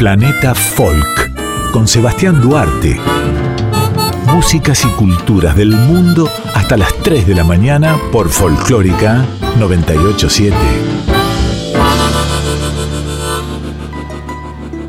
Planeta Folk con Sebastián Duarte. Músicas y culturas del mundo hasta las 3 de la mañana por Folclórica 987.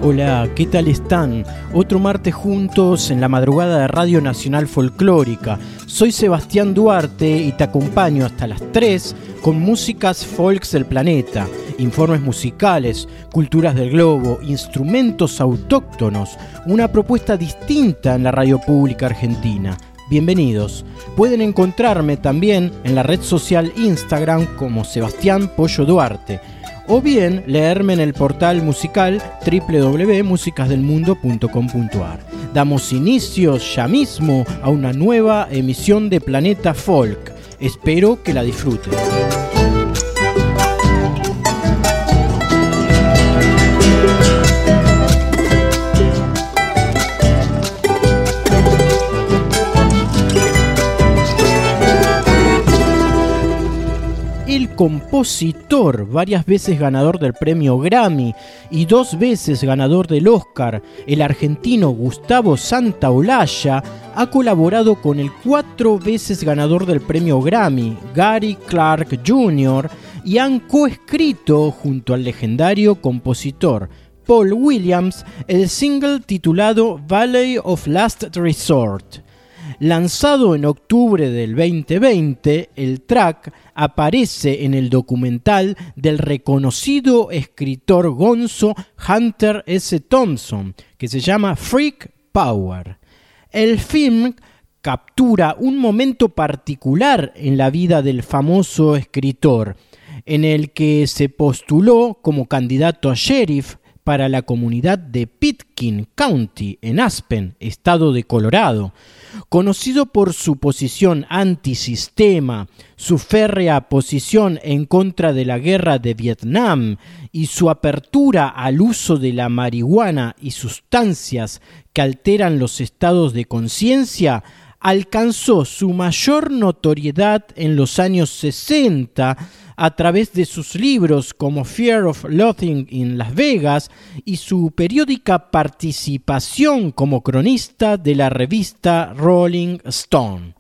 Hola, ¿qué tal están? Otro martes juntos en la madrugada de Radio Nacional Folclórica. Soy Sebastián Duarte y te acompaño hasta las 3 con músicas folks del planeta, informes musicales, culturas del globo, instrumentos autóctonos, una propuesta distinta en la radio pública argentina. Bienvenidos. Pueden encontrarme también en la red social Instagram como Sebastián Pollo Duarte o bien leerme en el portal musical www.musicasdelmundo.com.ar. Damos inicio ya mismo a una nueva emisión de Planeta Folk. Espero que la disfruten. Compositor, varias veces ganador del premio Grammy y dos veces ganador del Oscar, el argentino Gustavo Santaolalla, ha colaborado con el cuatro veces ganador del premio Grammy, Gary Clark Jr., y han coescrito junto al legendario compositor Paul Williams el single titulado Valley of Last Resort. Lanzado en octubre del 2020, el track aparece en el documental del reconocido escritor gonzo Hunter S. Thompson, que se llama Freak Power. El film captura un momento particular en la vida del famoso escritor, en el que se postuló como candidato a sheriff para la comunidad de Pitkin County, en Aspen, estado de Colorado, Conocido por su posición antisistema, su férrea posición en contra de la guerra de Vietnam y su apertura al uso de la marihuana y sustancias que alteran los estados de conciencia, alcanzó su mayor notoriedad en los años 60 a través de sus libros como Fear of Loathing in Las Vegas y su periódica participación como cronista de la revista Rolling Stone.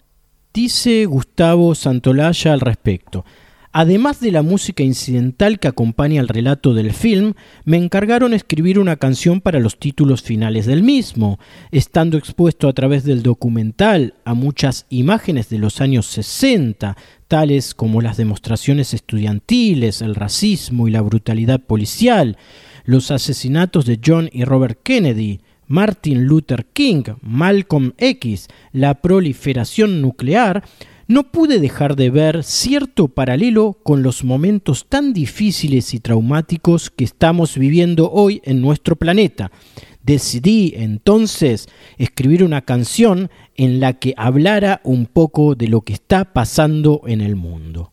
Dice Gustavo Santolaya al respecto. Además de la música incidental que acompaña el relato del film, me encargaron escribir una canción para los títulos finales del mismo, estando expuesto a través del documental a muchas imágenes de los años 60, tales como las demostraciones estudiantiles, el racismo y la brutalidad policial, los asesinatos de John y Robert Kennedy, Martin Luther King, Malcolm X, la proliferación nuclear, no pude dejar de ver cierto paralelo con los momentos tan difíciles y traumáticos que estamos viviendo hoy en nuestro planeta. Decidí entonces escribir una canción en la que hablara un poco de lo que está pasando en el mundo.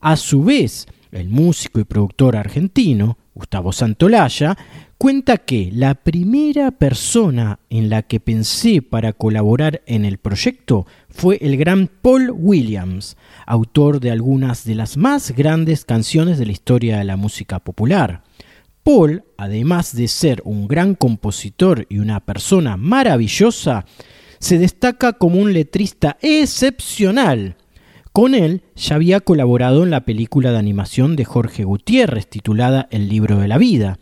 A su vez, el músico y productor argentino, Gustavo Santolaya, cuenta que la primera persona en la que pensé para colaborar en el proyecto fue el gran Paul Williams, autor de algunas de las más grandes canciones de la historia de la música popular. Paul, además de ser un gran compositor y una persona maravillosa, se destaca como un letrista excepcional. Con él ya había colaborado en la película de animación de Jorge Gutiérrez titulada El libro de la vida,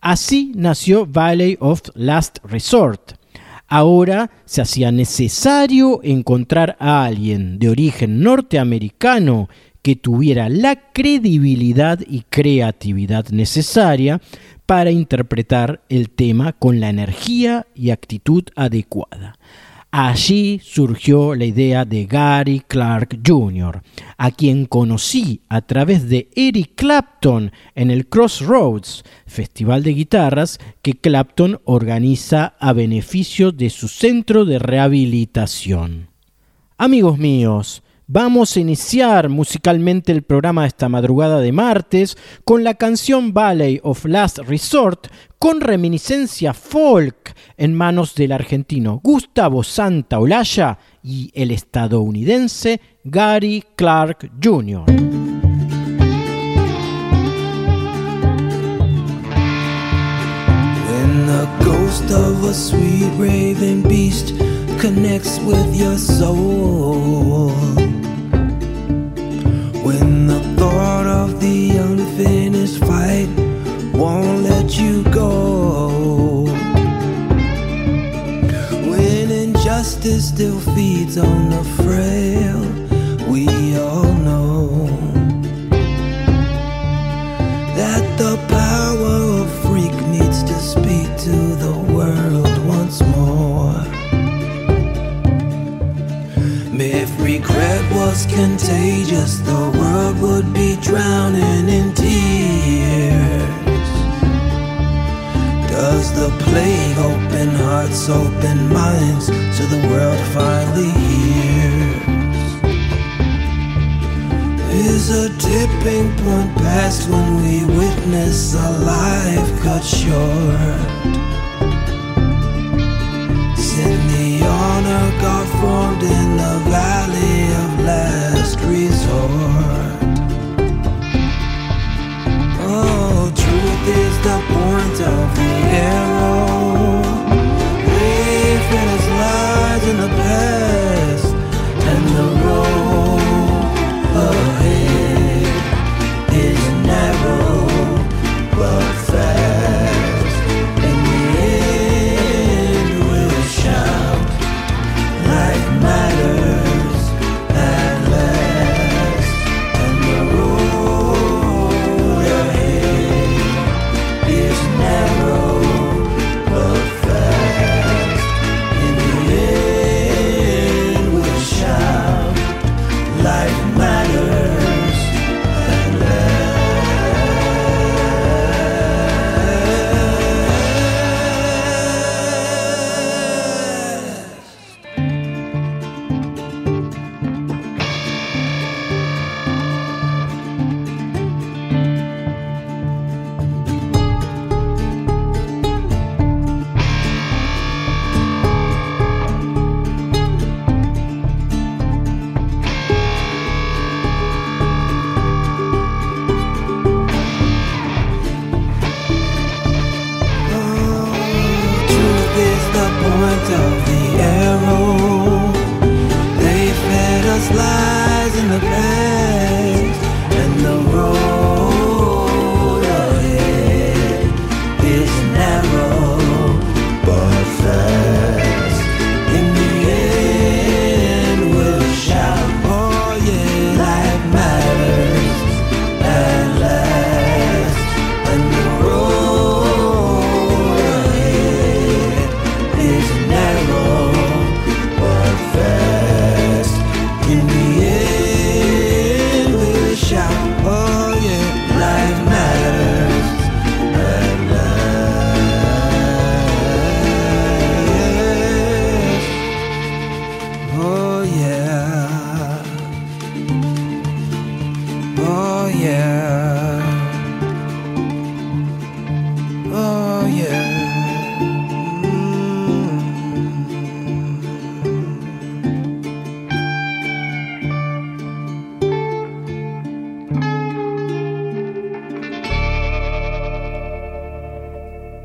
Así nació Valley of Last Resort. Ahora se hacía necesario encontrar a alguien de origen norteamericano que tuviera la credibilidad y creatividad necesaria para interpretar el tema con la energía y actitud adecuada. Allí surgió la idea de Gary Clark Jr., a quien conocí a través de Eric Clapton en el Crossroads, festival de guitarras que Clapton organiza a beneficio de su centro de rehabilitación. Amigos míos, Vamos a iniciar musicalmente el programa esta madrugada de martes con la canción Valley of Last Resort con reminiscencia folk en manos del argentino Gustavo Santaolalla y el estadounidense Gary Clark Jr. connects with your soul. When the thought of the unfinished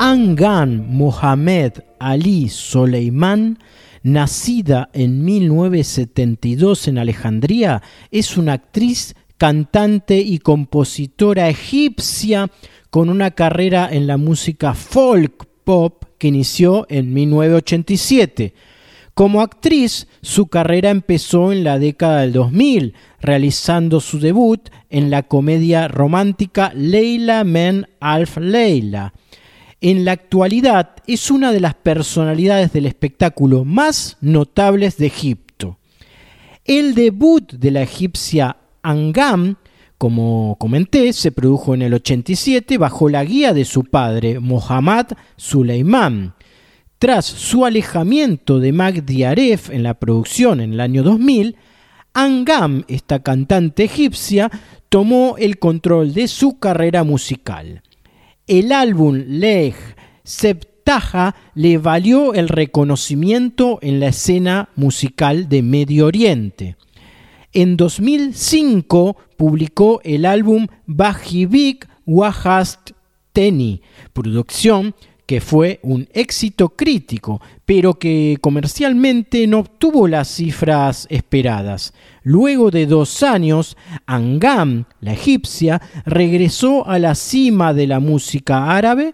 Angan Mohamed Ali Soleiman, nacida en 1972 en Alejandría, es una actriz, cantante y compositora egipcia con una carrera en la música folk pop que inició en 1987. Como actriz, su carrera empezó en la década del 2000, realizando su debut en la comedia romántica Leila Men Alf Leila. En la actualidad es una de las personalidades del espectáculo más notables de Egipto. El debut de la egipcia Angam, como comenté, se produjo en el 87 bajo la guía de su padre, Mohammad Suleiman. Tras su alejamiento de Magdi Aref en la producción en el año 2000, Angam, esta cantante egipcia, tomó el control de su carrera musical. El álbum Lej Septaja le valió el reconocimiento en la escena musical de Medio Oriente. En 2005 publicó el álbum Bajibik Wahast Teni, producción que fue un éxito crítico, pero que comercialmente no obtuvo las cifras esperadas. Luego de dos años, Angam, la egipcia, regresó a la cima de la música árabe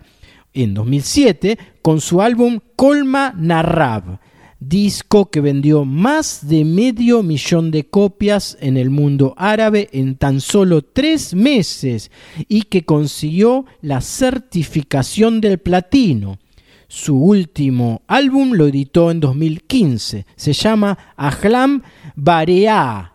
en 2007 con su álbum Colma Narrab, disco que vendió más de medio millón de copias en el mundo árabe en tan solo tres meses y que consiguió la certificación del platino. Su último álbum lo editó en 2015, se llama Ahlam Barea.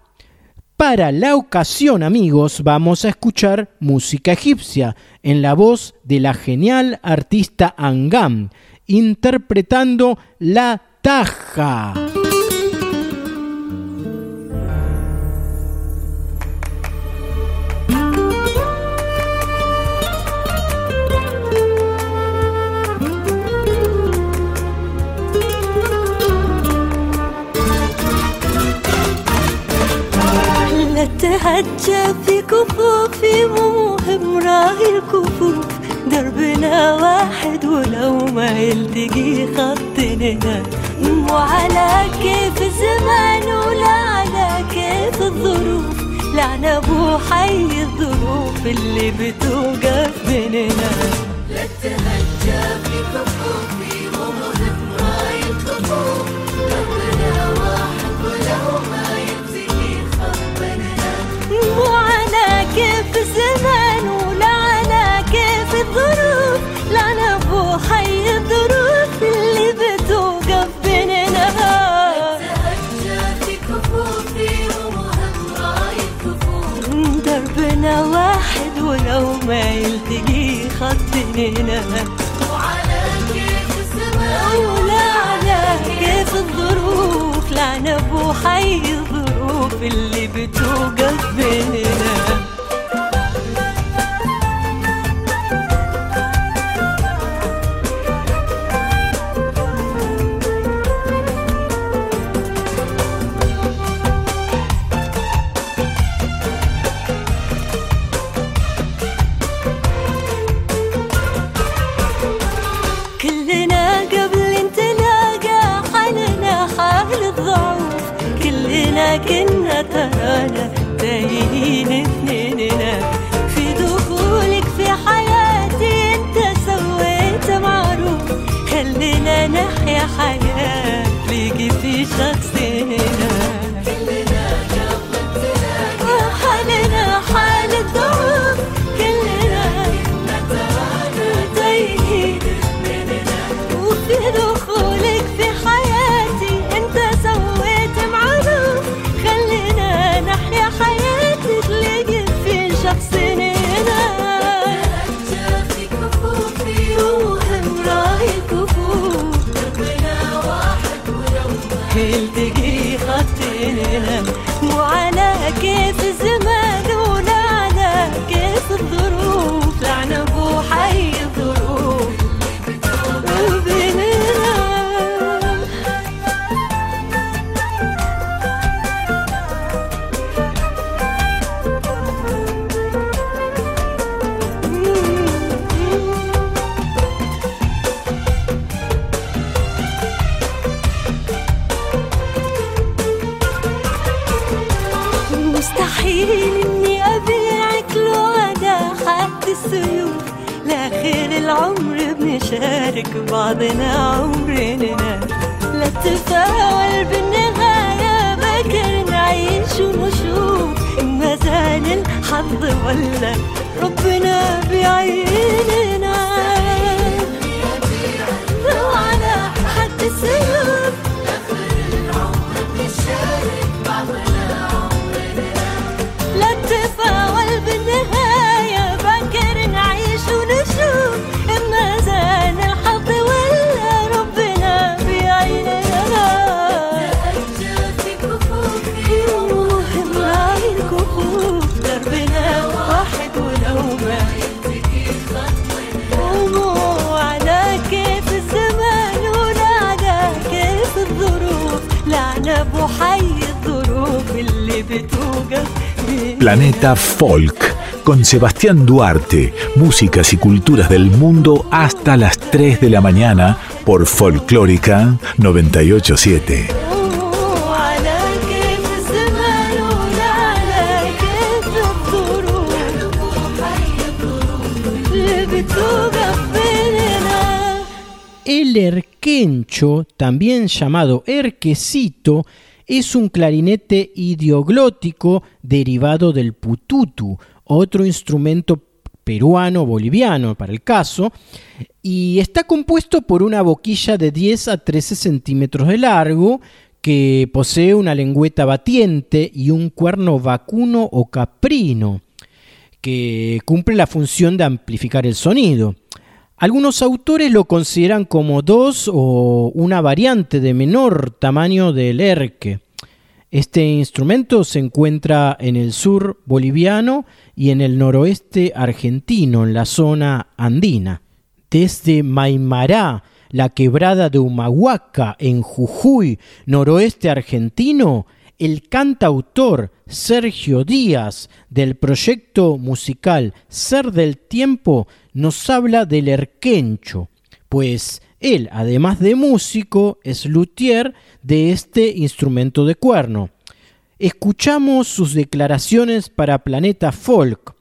Para la ocasión, amigos, vamos a escuchar música egipcia en la voz de la genial artista Angam, interpretando la ventaja. تهجى في كفوفي مهم راهي الكفوف دربنا واحد ولو ما يلتقي خطنا. مو على كيف الزمان ولا على كيف الظروف. لعنا ابو حي الظروف اللي بتوقف بيننا. لا تهجى في كفوفي واحد ولو ما خطنا كيف الزمان ولو ما يلتقي خطنا وعلى كيف الزمان ولا على كيف الظروف لعنا ابو حي الظروف اللي بتوقف بيننا. böyle değildi بعضنا عمرنا لا تتفاول بالنهاية بكر نعيش ونشوف ما زال الحظ ولا ربنا بعيننا Planeta Folk, con Sebastián Duarte, músicas y culturas del mundo hasta las 3 de la mañana por Folclórica 987. El erquencho, también llamado erquecito, es un clarinete idioglótico derivado del pututu, otro instrumento peruano-boliviano para el caso, y está compuesto por una boquilla de 10 a 13 centímetros de largo que posee una lengüeta batiente y un cuerno vacuno o caprino que cumple la función de amplificar el sonido. Algunos autores lo consideran como dos o una variante de menor tamaño del erque. Este instrumento se encuentra en el sur boliviano y en el noroeste argentino, en la zona andina. Desde Maimará, la quebrada de Humahuaca, en Jujuy, noroeste argentino, el cantautor Sergio Díaz del proyecto musical Ser del Tiempo nos habla del erquencho, pues él, además de músico, es luthier de este instrumento de cuerno. Escuchamos sus declaraciones para Planeta Folk.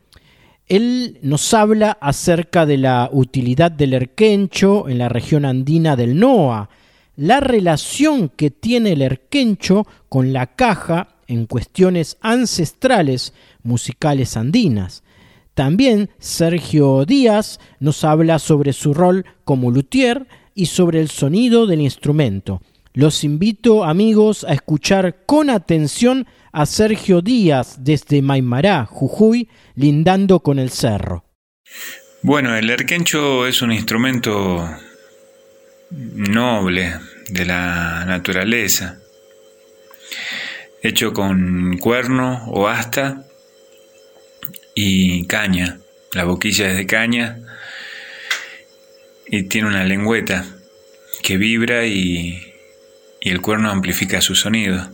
Él nos habla acerca de la utilidad del erquencho en la región andina del NOA, la relación que tiene el erquencho con la caja en cuestiones ancestrales musicales andinas. También Sergio Díaz nos habla sobre su rol como luthier y sobre el sonido del instrumento. Los invito, amigos, a escuchar con atención a Sergio Díaz desde Maimará, Jujuy, lindando con el cerro. Bueno, el erquencho es un instrumento noble de la naturaleza, hecho con cuerno o asta y caña. La boquilla es de caña y tiene una lengüeta que vibra y, y el cuerno amplifica su sonido.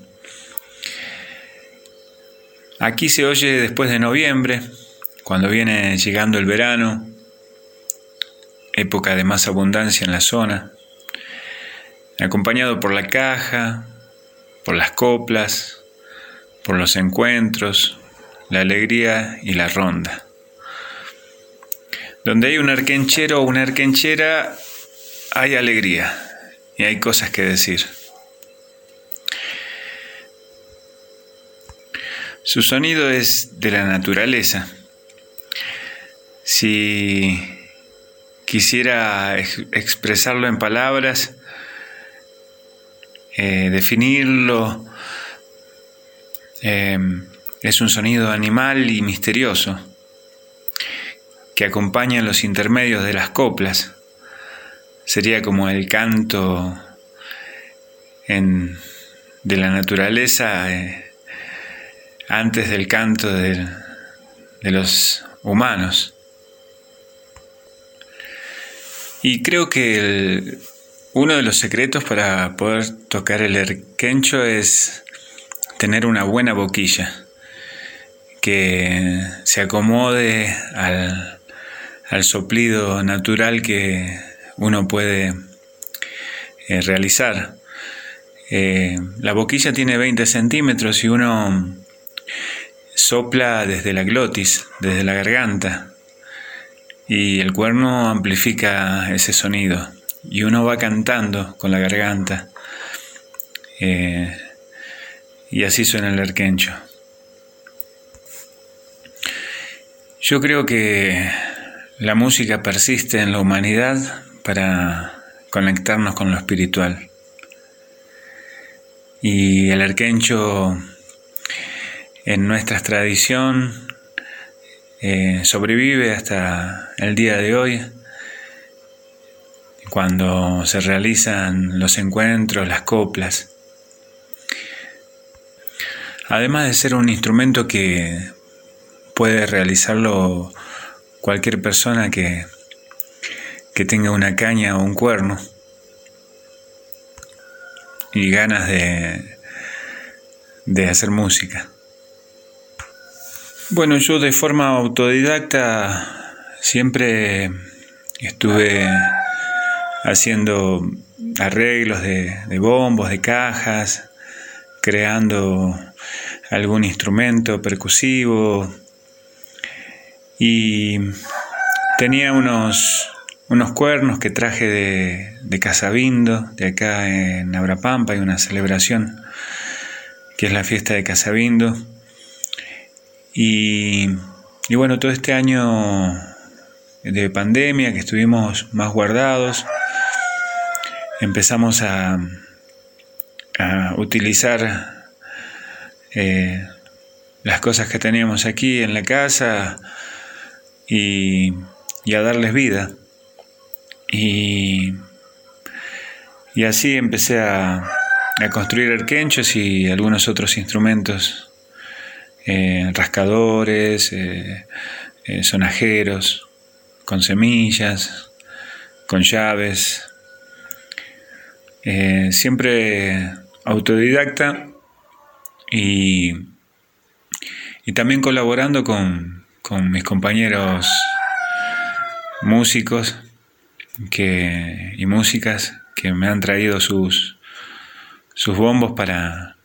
Aquí se oye después de noviembre, cuando viene llegando el verano, época de más abundancia en la zona, acompañado por la caja, por las coplas, por los encuentros, la alegría y la ronda. Donde hay un arquenchero o una arquenchera, hay alegría y hay cosas que decir. Su sonido es de la naturaleza. Si quisiera ex- expresarlo en palabras, eh, definirlo, eh, es un sonido animal y misterioso que acompaña los intermedios de las coplas. Sería como el canto en- de la naturaleza eh, antes del canto del- de los humanos. Y creo que el- uno de los secretos para poder tocar el erquencho es tener una buena boquilla que se acomode al, al soplido natural que uno puede eh, realizar. Eh, la boquilla tiene 20 centímetros y uno sopla desde la glotis, desde la garganta, y el cuerno amplifica ese sonido, y uno va cantando con la garganta, eh, y así suena el erquencho. Yo creo que la música persiste en la humanidad para conectarnos con lo espiritual. Y el erquencho en nuestra tradición eh, sobrevive hasta el día de hoy, cuando se realizan los encuentros, las coplas. Además de ser un instrumento que puede realizarlo cualquier persona que, que tenga una caña o un cuerno y ganas de, de hacer música. Bueno, yo de forma autodidacta siempre estuve haciendo arreglos de, bombos, de cajas, creando algún instrumento percusivo y tenía unos, unos cuernos que traje de, de Casabindo, de acá en Abrapampa, hay una celebración que es la fiesta de Casabindo. Y, y bueno, todo este año de pandemia que estuvimos más guardados, empezamos a, a utilizar eh, las cosas que teníamos aquí en la casa y, y a darles vida. Y, y así empecé a, a construir arquenchos y algunos otros instrumentos, eh, rascadores, eh, sonajeros, con semillas, con llaves, eh, siempre autodidacta y, y también colaborando con, con mis compañeros músicos que, y músicas que me han traído sus, sus bombos para,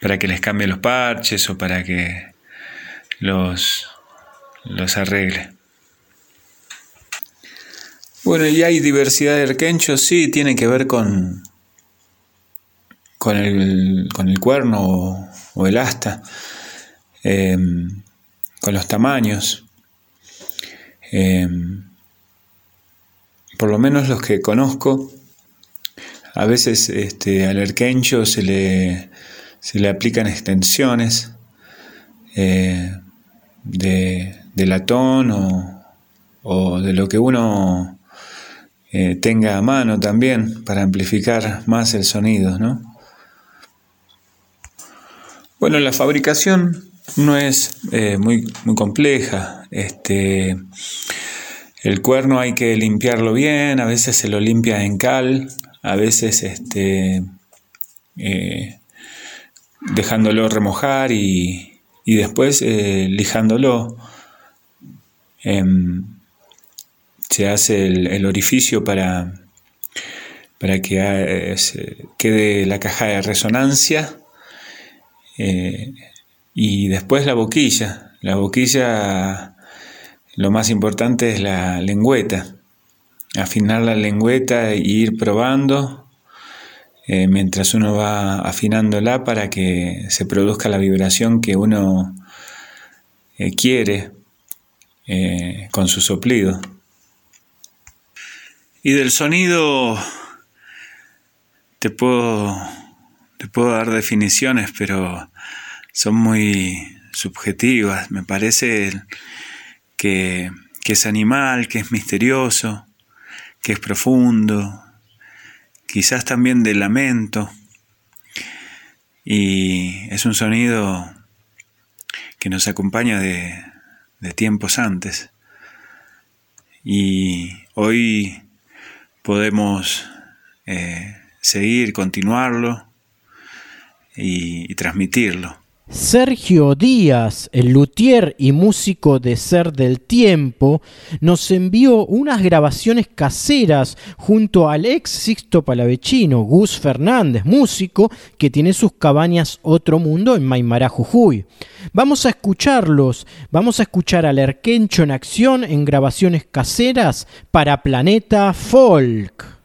para que les cambie los parches o para que los, los arregle. Bueno, y hay diversidad de arquenchos, sí, tiene que ver con, con, el, con el cuerno o, el asta, eh, con los tamaños. Eh, por lo menos los que conozco, a veces este, al arquencho se le, se le aplican extensiones eh, de, de, latón o, o, de lo que uno eh, tenga a mano también para amplificar más el sonido, ¿no? Bueno, la fabricación no es eh, muy, muy compleja. Este, el cuerno hay que limpiarlo bien, a veces se lo limpia en cal, a veces este, eh, dejándolo remojar y, y después lijándolo. Se hace el, el orificio para, para que eh, quede la caja de resonancia eh, y después la boquilla. La boquilla, lo más importante es la lengüeta afinar la lengüeta e ir probando eh, mientras uno va afinándola para que se produzca la vibración que uno quiere con su soplido. Y del sonido te puedo, te puedo dar definiciones, pero son muy subjetivas. Me parece que, que es animal, que es misterioso, que es profundo, quizás también de lamento, y es un sonido que nos acompaña de, de tiempos antes. Y hoy podemos eh, seguir, continuarlo y, y transmitirlo. Sergio Díaz, el luthier y músico de Ser del Tiempo, nos envió unas grabaciones caseras junto al ex Sixto Palavecino, Gus Fernández, músico que tiene sus cabañas Otro Mundo en Maimará, Jujuy. Vamos a escucharlos, vamos a escuchar al Erquencho en acción en grabaciones caseras para Planeta Folk.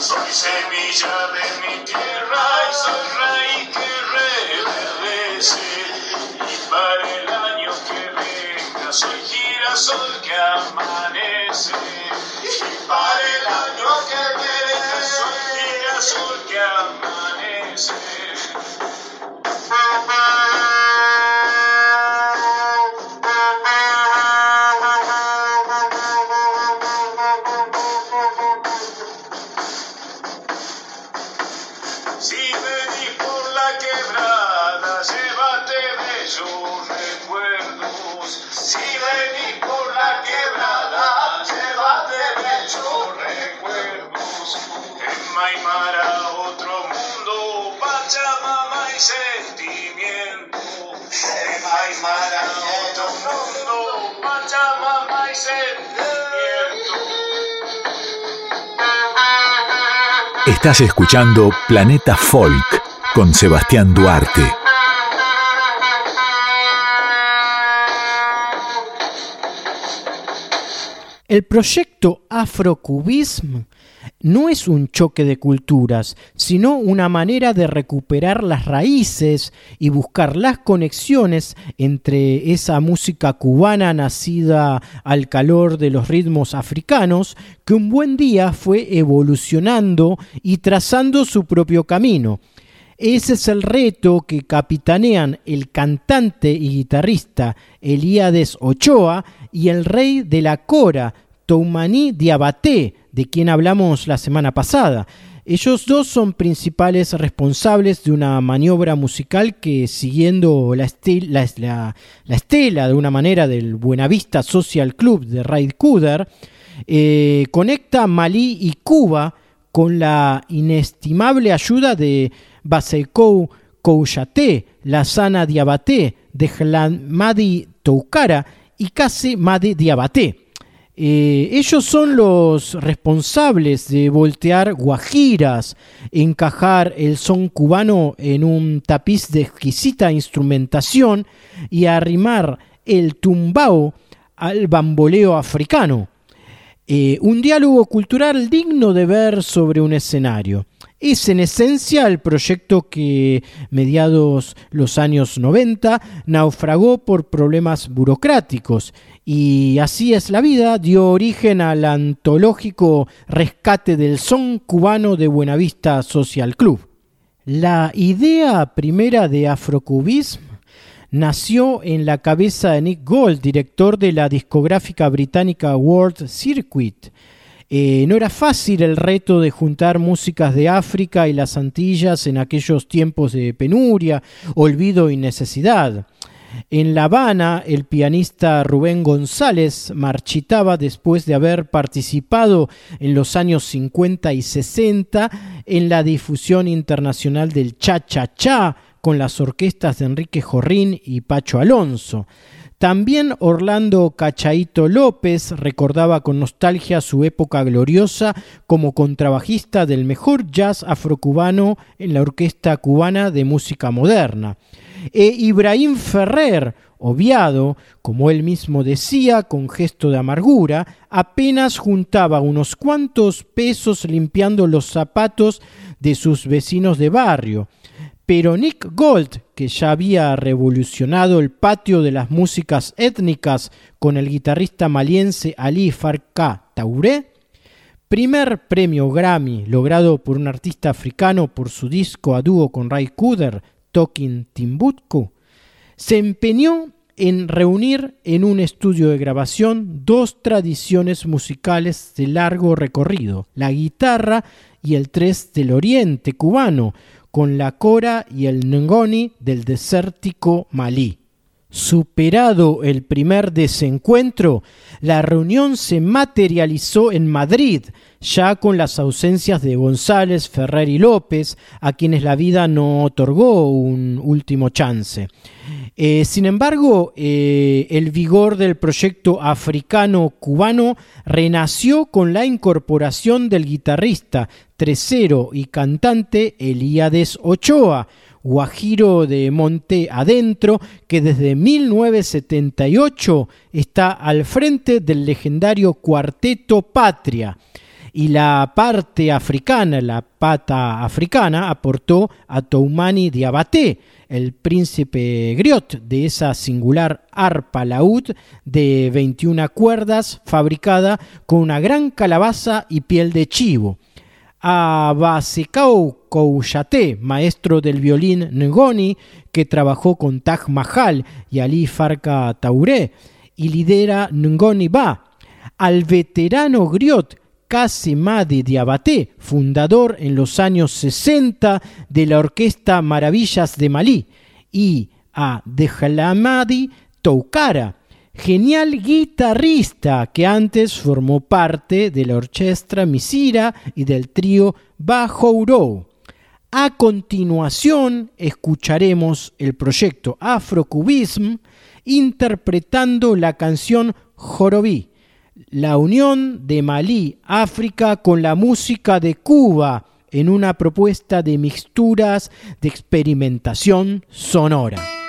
Soy semilla de mi tierra y soy raíz que reverdece. Y para el año que venga soy girasol que amanece. En Maimara otro mundo, Pachamama y sentimiento. Estás escuchando Planeta Folk con Sebastián Duarte. El proyecto Afrocubism no es un choque de culturas, sino una manera de recuperar las raíces y buscar las conexiones entre esa música cubana nacida al calor de los ritmos africanos, que un buen día fue evolucionando y trazando su propio camino. Ese es el reto que capitanean el cantante y guitarrista Elíades Ochoa y el rey de la cora, Toumani Diabaté, de quien hablamos la semana pasada. Ellos dos son principales responsables de una maniobra musical que, siguiendo la, la- la- la estela de una manera del Buenavista Social Club de Raid Kuder, eh, conecta Malí y Cuba con la inestimable ayuda de Basekou Kouyaté, Lassana Diabaté, Dejlamadi Toukara y Kase Made Diabaté. Eh, ellos son los responsables de voltear guajiras, encajar el son cubano en un tapiz de exquisita instrumentación y arrimar el tumbao al bamboleo africano. Eh, un diálogo cultural digno de ver sobre un escenario. Es en esencia el proyecto que, mediados los años 90, naufragó por problemas burocráticos y así es la vida, dio origen al antológico rescate del son cubano de Buenavista Social Club. La idea primera de Afrocubism nació en la cabeza de Nick Gold, director de la discográfica británica World Circuit. Eh, no era fácil el reto de juntar músicas de África y las Antillas en aquellos tiempos de penuria, olvido y necesidad. En La Habana, el pianista Rubén González marchitaba después de haber participado en los años 50 y 60 en la difusión internacional del cha-cha-cha con las orquestas de Enrique Jorrín y Pacho Alonso. También Orlando Cachaito López recordaba con nostalgia su época gloriosa como contrabajista del mejor jazz afrocubano en la Orquesta Cubana de Música Moderna. E Ibrahim Ferrer, obviado, como él mismo decía con gesto de amargura, apenas juntaba unos cuantos pesos limpiando los zapatos de sus vecinos de barrio. Pero Nick Gold, que ya había revolucionado el patio de las músicas étnicas con el guitarrista maliense Ali Farka Tauré, primer premio Grammy logrado por un artista africano por su disco a dúo con Ray Cooder, Talking Timbuktu, se empeñó en reunir en un estudio de grabación dos tradiciones musicales de largo recorrido, la guitarra y el tres del oriente cubano, con la cora y el ngoni del desértico Malí. Superado el primer desencuentro, la reunión se materializó en Madrid, ya con las ausencias de González, Ferrer y López, a quienes la vida no otorgó un último chance. Eh, sin embargo, eh, el vigor del proyecto africano-cubano renació con la incorporación del guitarrista, tresero y cantante Elíades Ochoa, guajiro de Monte Adentro, que desde 1978 está al frente del legendario Cuarteto Patria. y la parte africana, la pata africana, aportó a Toumani Diabaté, el príncipe griot de esa singular arpa laúd de 21 cuerdas fabricada con una gran calabaza y piel de chivo. A Basekao Kouyaté, maestro del violín Ngoni, que trabajó con Taj Mahal y Ali Farka Tauré, y lidera Ngoni Ba. Al veterano griot Casimadi Diabaté, fundador en los años 60 de la Orquesta Maravillas de Malí, y a Dejlamadi Toukara, genial guitarrista que antes formó parte de la orquesta Misira y del trío Bajourou. A continuación escucharemos el proyecto Afrocubism interpretando la canción Jorobí la unión de Malí, África, con la música de Cuba en una propuesta de mixturas de experimentación sonora.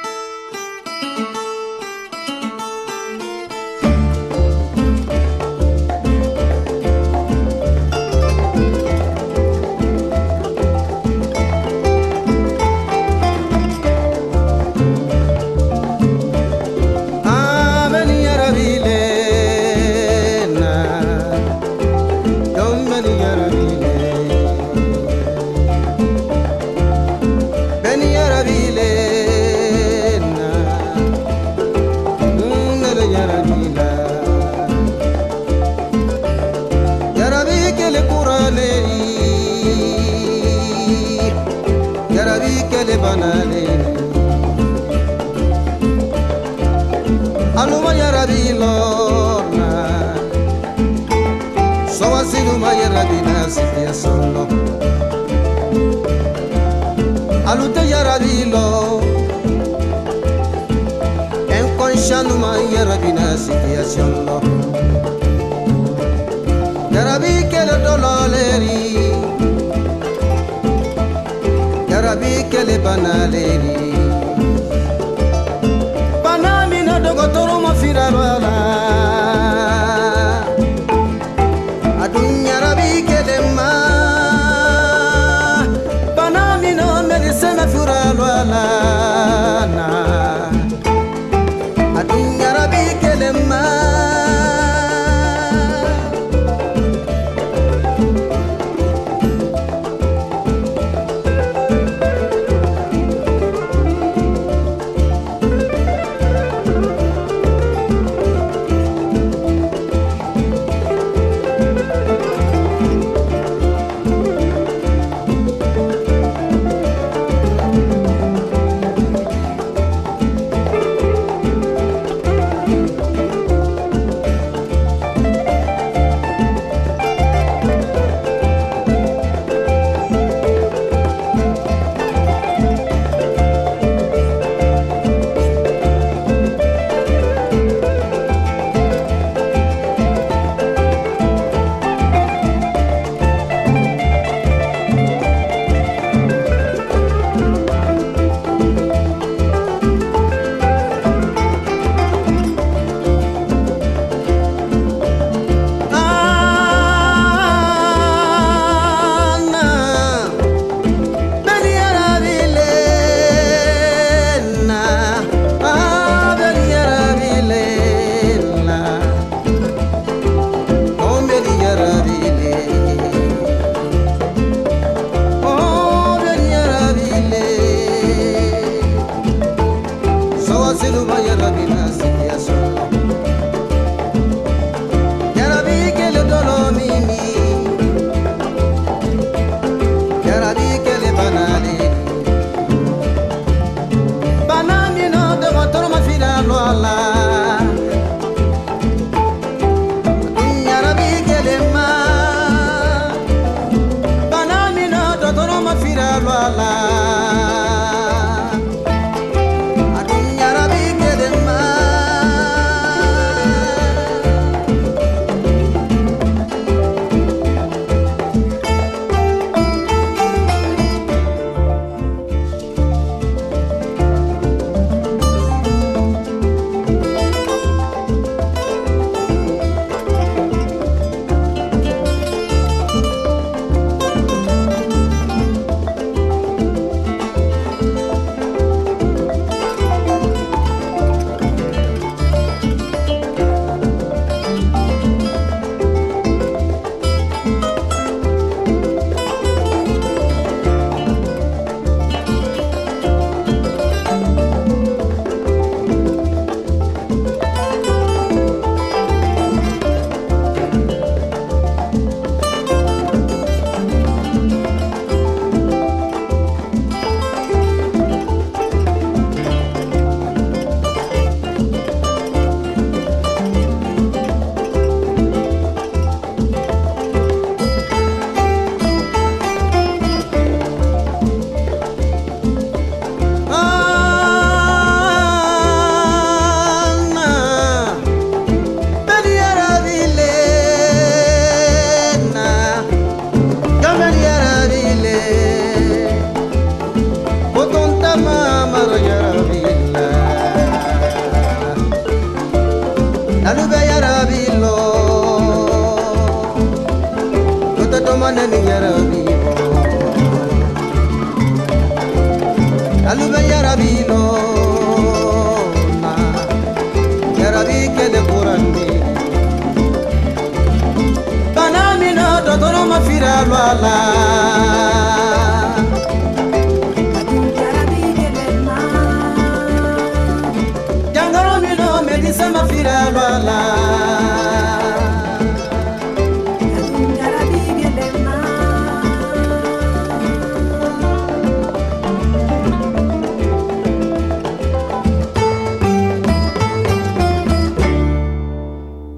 Alute yarabi lo Enkonshanuma yarabi nasifiya solo Yarabi kele dololeri Yarabi kele banaleri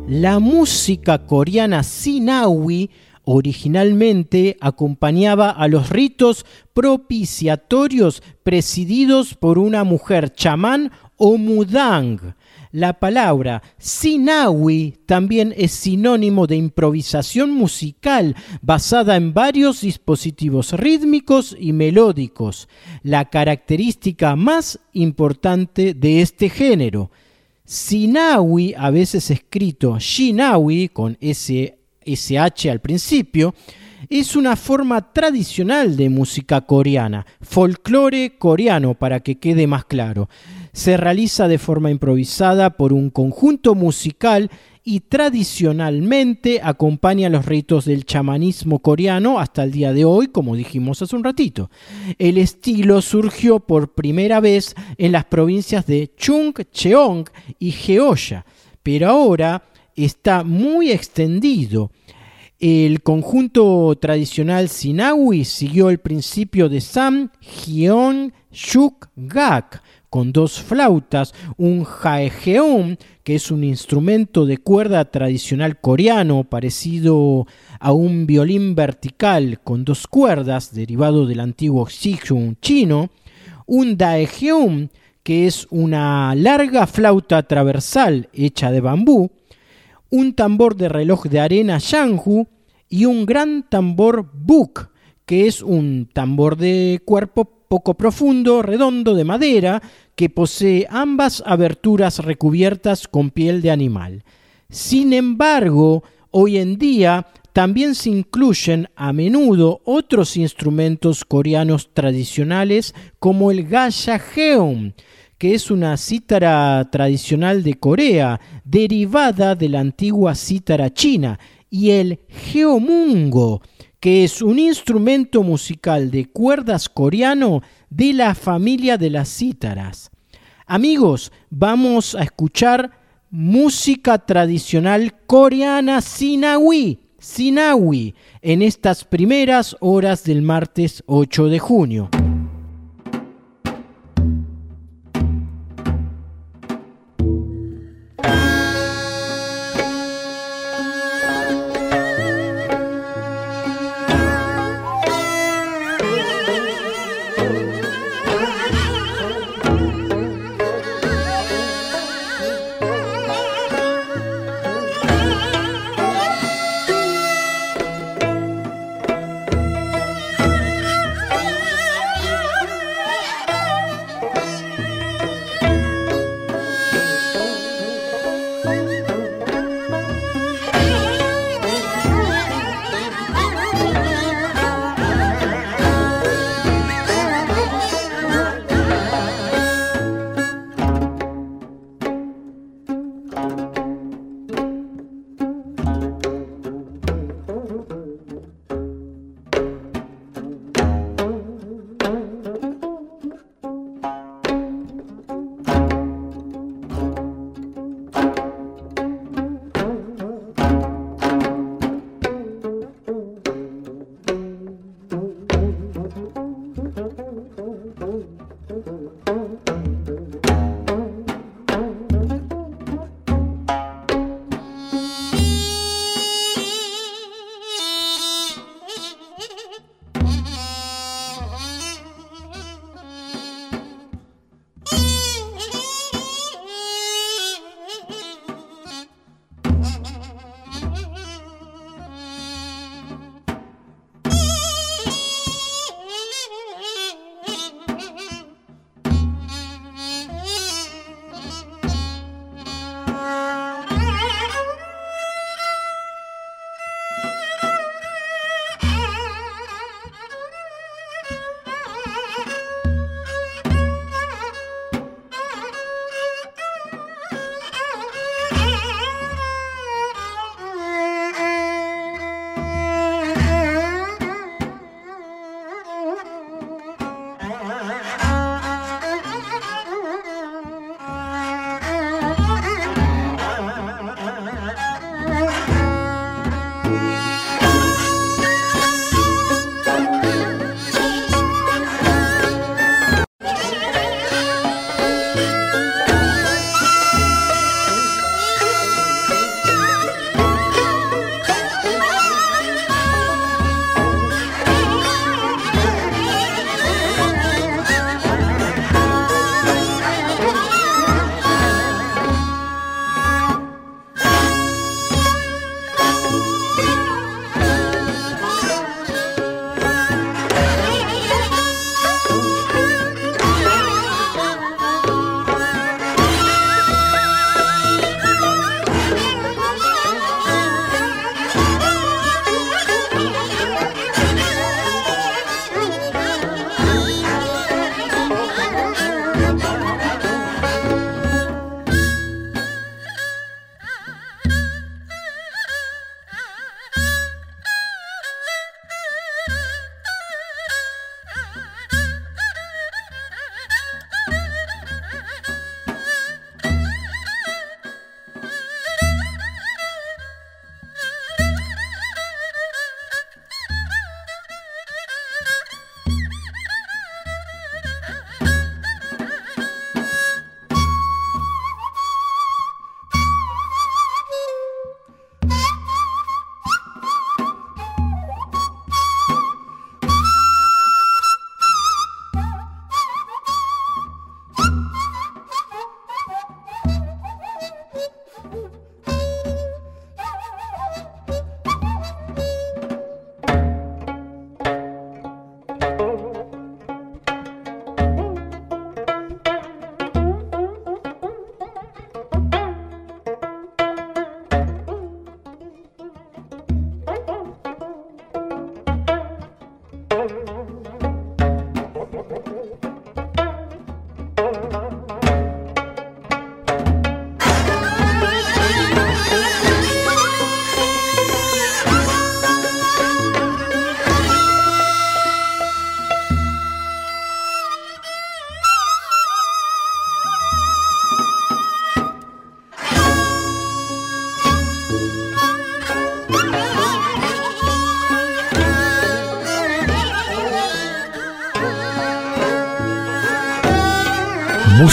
La música coreana Sinawi originalmente acompañaba a los ritos propiciatorios presididos por una mujer chamán o mudang. La palabra sinawi también es sinónimo de improvisación musical basada en varios dispositivos rítmicos y melódicos, la característica más importante de este género. Sinawi, a veces escrito Shinawi con SH al principio, es una forma tradicional de música coreana, folclore coreano para que quede más claro. Se realiza de forma improvisada por un conjunto musical y tradicionalmente acompaña los ritos del chamanismo coreano hasta el día de hoy, como dijimos hace un ratito. El estilo surgió por primera vez en las provincias de Chung, Cheong y Geoya, pero ahora está muy extendido. El conjunto tradicional Sinawi siguió el principio de Sam Hyeon Shuk Gak, con dos flautas, un jaegeum, que es un instrumento de cuerda tradicional coreano parecido a un violín vertical con dos cuerdas, derivado del antiguo xichun chino, un daegeum, que es una larga flauta transversal hecha de bambú, un tambor de reloj de arena shanghu y un gran tambor buk, que es un tambor de cuerpo poco profundo, redondo, de madera, que posee ambas aberturas recubiertas con piel de animal. Sin embargo, hoy en día también se incluyen a menudo otros instrumentos coreanos tradicionales como el gayageum, que es una cítara tradicional de Corea, derivada de la antigua cítara china, y el geomungo, que es un instrumento musical de cuerdas coreano de la familia de las cítaras. Amigos, vamos a escuchar música tradicional coreana sinawi, sinawi, en estas primeras horas del martes 8 de junio.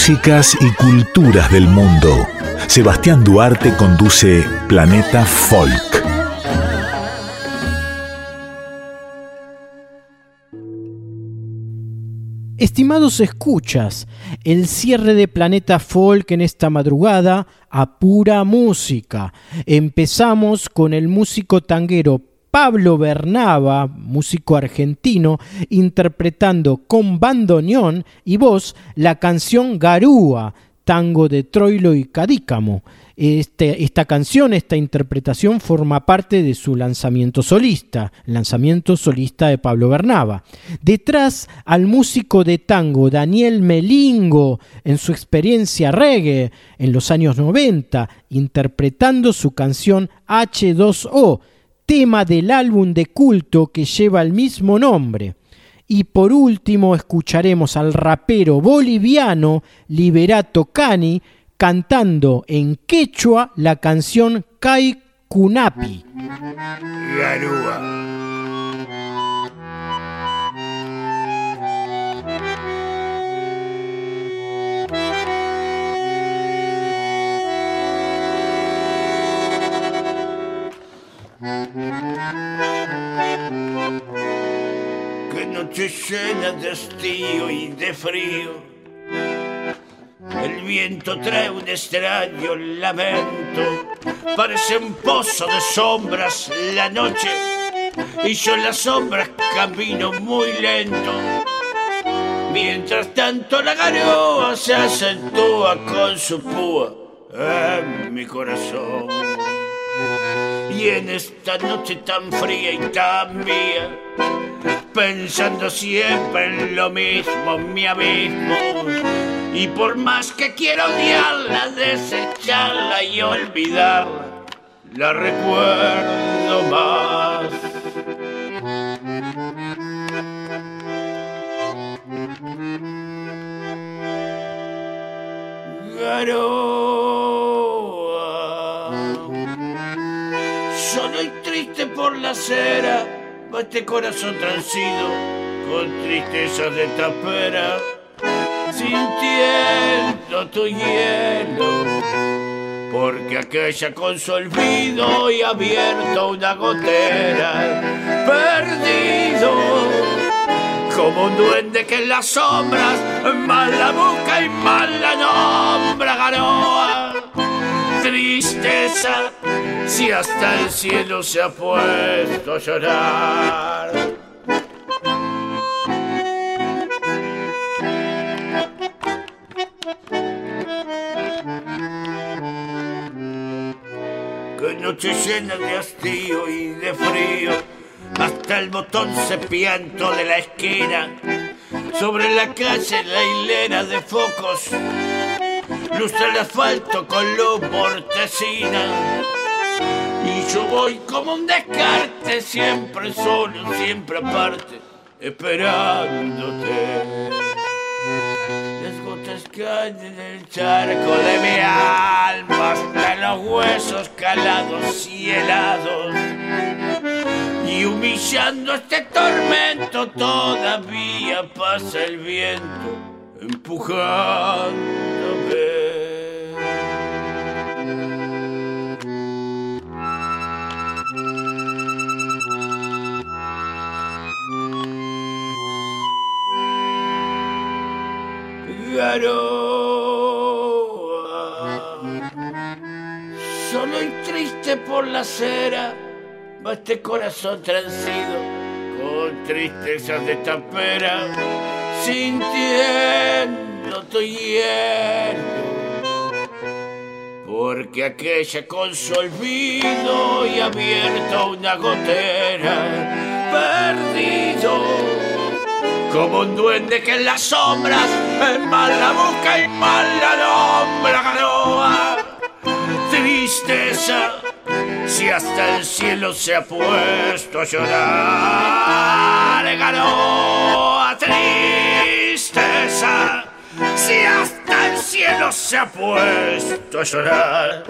Músicas y culturas del mundo. Sebastián Duarte conduce Planeta Folk. Estimados escuchas, el cierre de Planeta Folk en esta madrugada a pura música. Empezamos con el músico tanguero Pablo Bernaba, músico argentino, interpretando con bandoneón y voz la canción Garúa, tango de Troilo y Cadícamo. Este, esta canción, esta interpretación forma parte de su lanzamiento solista, lanzamiento solista de Pablo Bernaba. Detrás al músico de tango Daniel Melingo en su experiencia reggae en los años 90, interpretando su canción H2O, tema del álbum de culto que lleva el mismo nombre. Y por último escucharemos al rapero boliviano Liberato Cani cantando en quechua la canción Kai Kunapi. Qué noche llena de hastío y de frío el viento trae un extraño lamento, parece un pozo de sombras la noche, y yo en las sombras camino muy lento. Mientras tanto la garoa se acentúa con su púa en mi corazón. Y en esta noche tan fría y tan mía, pensando siempre en lo mismo, mi abismo. Y por más que quiero odiarla, desecharla y olvidarla, la recuerdo más. Garoa, por la acera va este corazón transido con tristeza de tapera, sintiendo tu hielo, porque aquella con su olvido y abierto una gotera, perdido como un duende que en las sombras mal la busca y mal la nombra garoa. Tristeza, si hasta el cielo se ha puesto a llorar. Que noche llena de hastío y de frío, hasta el botón cepiento de la esquina. Sobre la calle la hilera de focos lustra el asfalto con luz mortecina. Y yo voy como un descarte, siempre solo, siempre aparte, esperándote. Las gotas caen en el charco de mi alma hasta los huesos calados y helados. Y humillando este tormento todavía pasa el viento empujándome. Solo y triste por la acera va este corazón transido con tristezas de tapera, sintiendo tu hielo. Porque aquella con su olvido y abierto una gotera, perdido como un duende que en las sombras en mal la busca y mal la nombra garoa. Tristeza, si hasta el cielo se ha puesto a llorar, garoa. Tristeza, si hasta el cielo se ha puesto a llorar.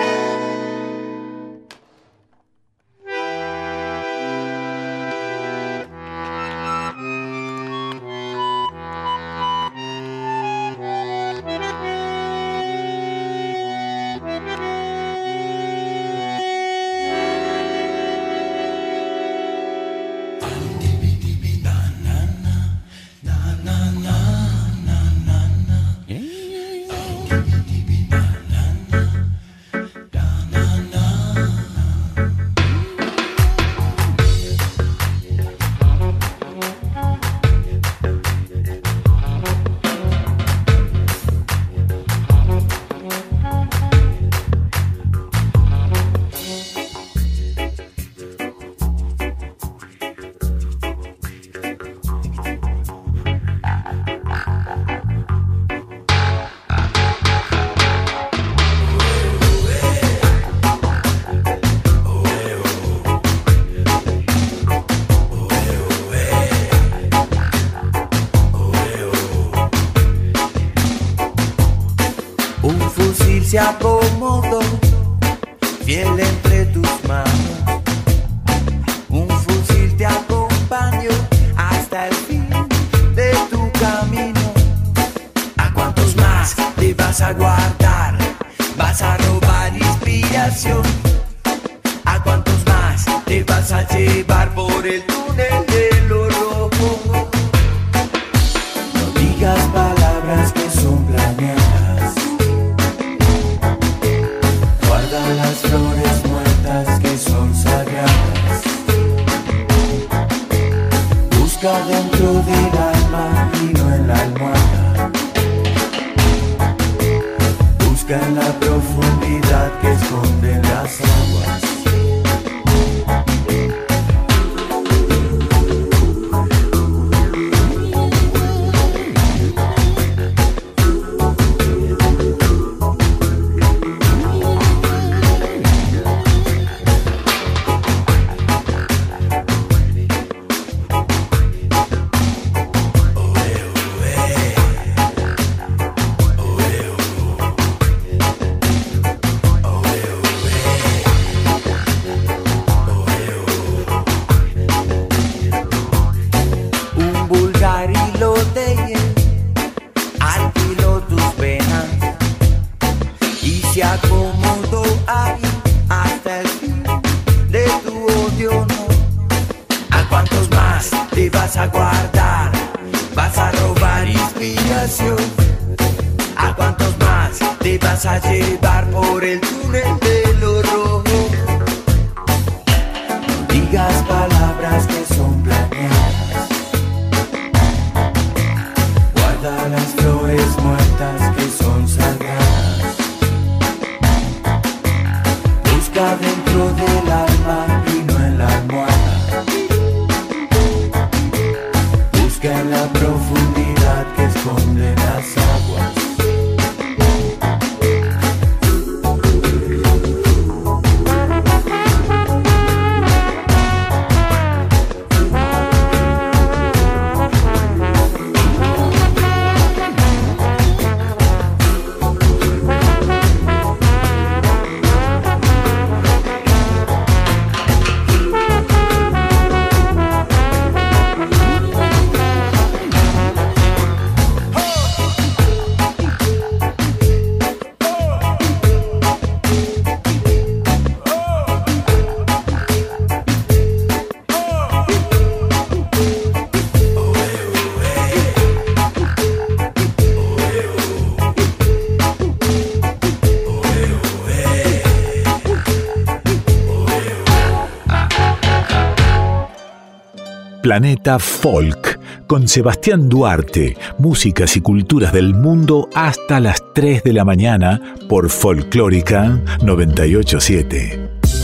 Planeta Folk con Sebastián Duarte, músicas y culturas del mundo hasta las 3 de la mañana por Folclórica 987. Sí,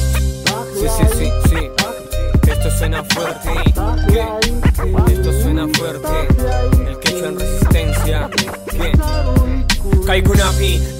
sí, sí, sí. Esto suena fuerte. ¿Qué? Esto suena fuerte. El quechua en resistencia. ¿Qué? Kaikunapi, Johan Purichkani,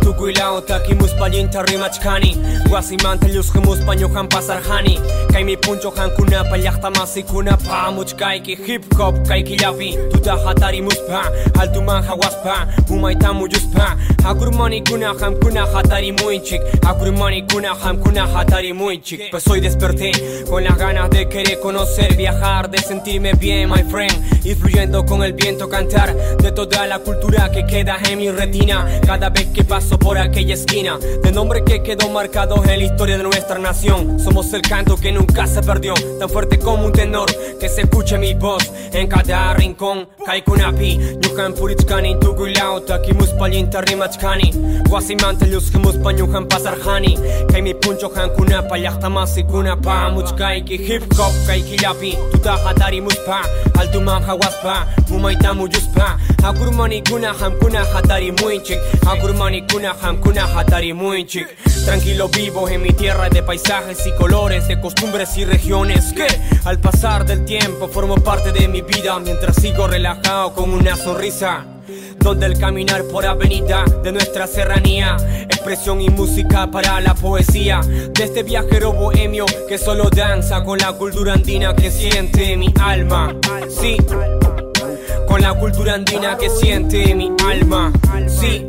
Tukuilao, Taki Muspallinta Rimachkani, Guasimanta Llusgemus Pañohan Pasarhani, Kaimi Puncho Han Kunapa, Yachtamasi Kunapa, Muchkaiki, Hip Hop, Kaiki Yavi, Tuta Hatari Muspa, Altuman Hawaspa, Umaitamu Yuspa, Akurmani Kuna Ham Kuna Hatari Muinchik, Akurmani Kuna Ham Kuna Hatari Muinchik. Pues hoy desperté con las ganas de querer conocer, viajar, de sentirme bien, my friend, y fluyendo con el viento cantar. De toda la cultura que queda en mi retina cada vez que paso por aquella esquina de nombre que quedó marcado en la historia de nuestra nación. Somos el canto que nunca se perdió tan fuerte como un tenor que se escuche mi voz. En cada rincón Kaikunapi, Yuhan Purichkani, Tugulao, Takimus Palinta Rimachkani Guasimanta Lluskemus Panyuhan Pasarhani Kaimi Puncho Han Kunapa, Yachtamasi Kunapa Muchkaiki Hip Hop Kaikilapi, Tuta Hatari Muspa Altuman Hawaspa, Mumaitamu Yuspa. Akurmani Kuna Ham Kuna Hatari Muinchik Akurmani Kuna Ham Kuna Hatari Muinchik Tranquilo vivo en mi tierra de paisajes y colores, de costumbres y regiones que al pasar del tiempo formo parte de mi vida mientras sigo relajado con una sonrisa. Donde el caminar por avenida de nuestra serranía, expresión y música para la poesía de este viajero bohemio que solo danza con la cultura andina que siente mi alma. Sí, con la cultura andina que siente mi alma. Sí,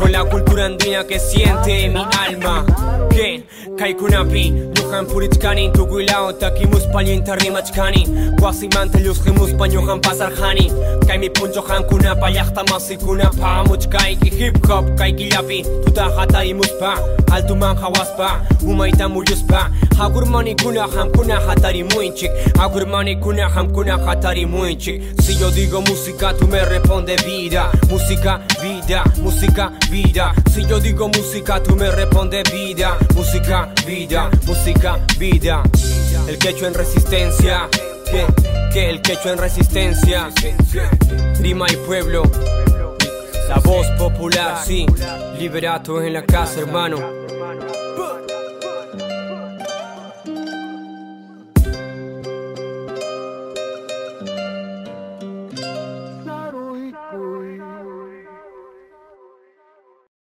con la cultura andina que siente mi alma. Que Kaikunapi, Johan Purichkani, Tuguilao, Takimus Palienta Rimachkani, Kwasi Mantelius Himus Panyohan Pasarhani, Kaimi Puncho Han Kunapa, Yachta Masikunapa, Muchkai, Hip Hop, Kaikilapi, Tuta Hatari Muspa, Altuman Hawaspa, Umaita Muriuspa, Hagurmani Kuna Ham Kuna Hatari Muinchik, Hagurmani Kuna Ham Kuna Hatari Muinchik. Si yo digo música, tú me responde vida, música, vida, música, vida. Si yo digo música, tú me responde vida, música, vida, música, vida. El quecho en resistencia, que, que el quecho en resistencia. Rima y pueblo, la voz popular, sí. Liberato en la casa, hermano.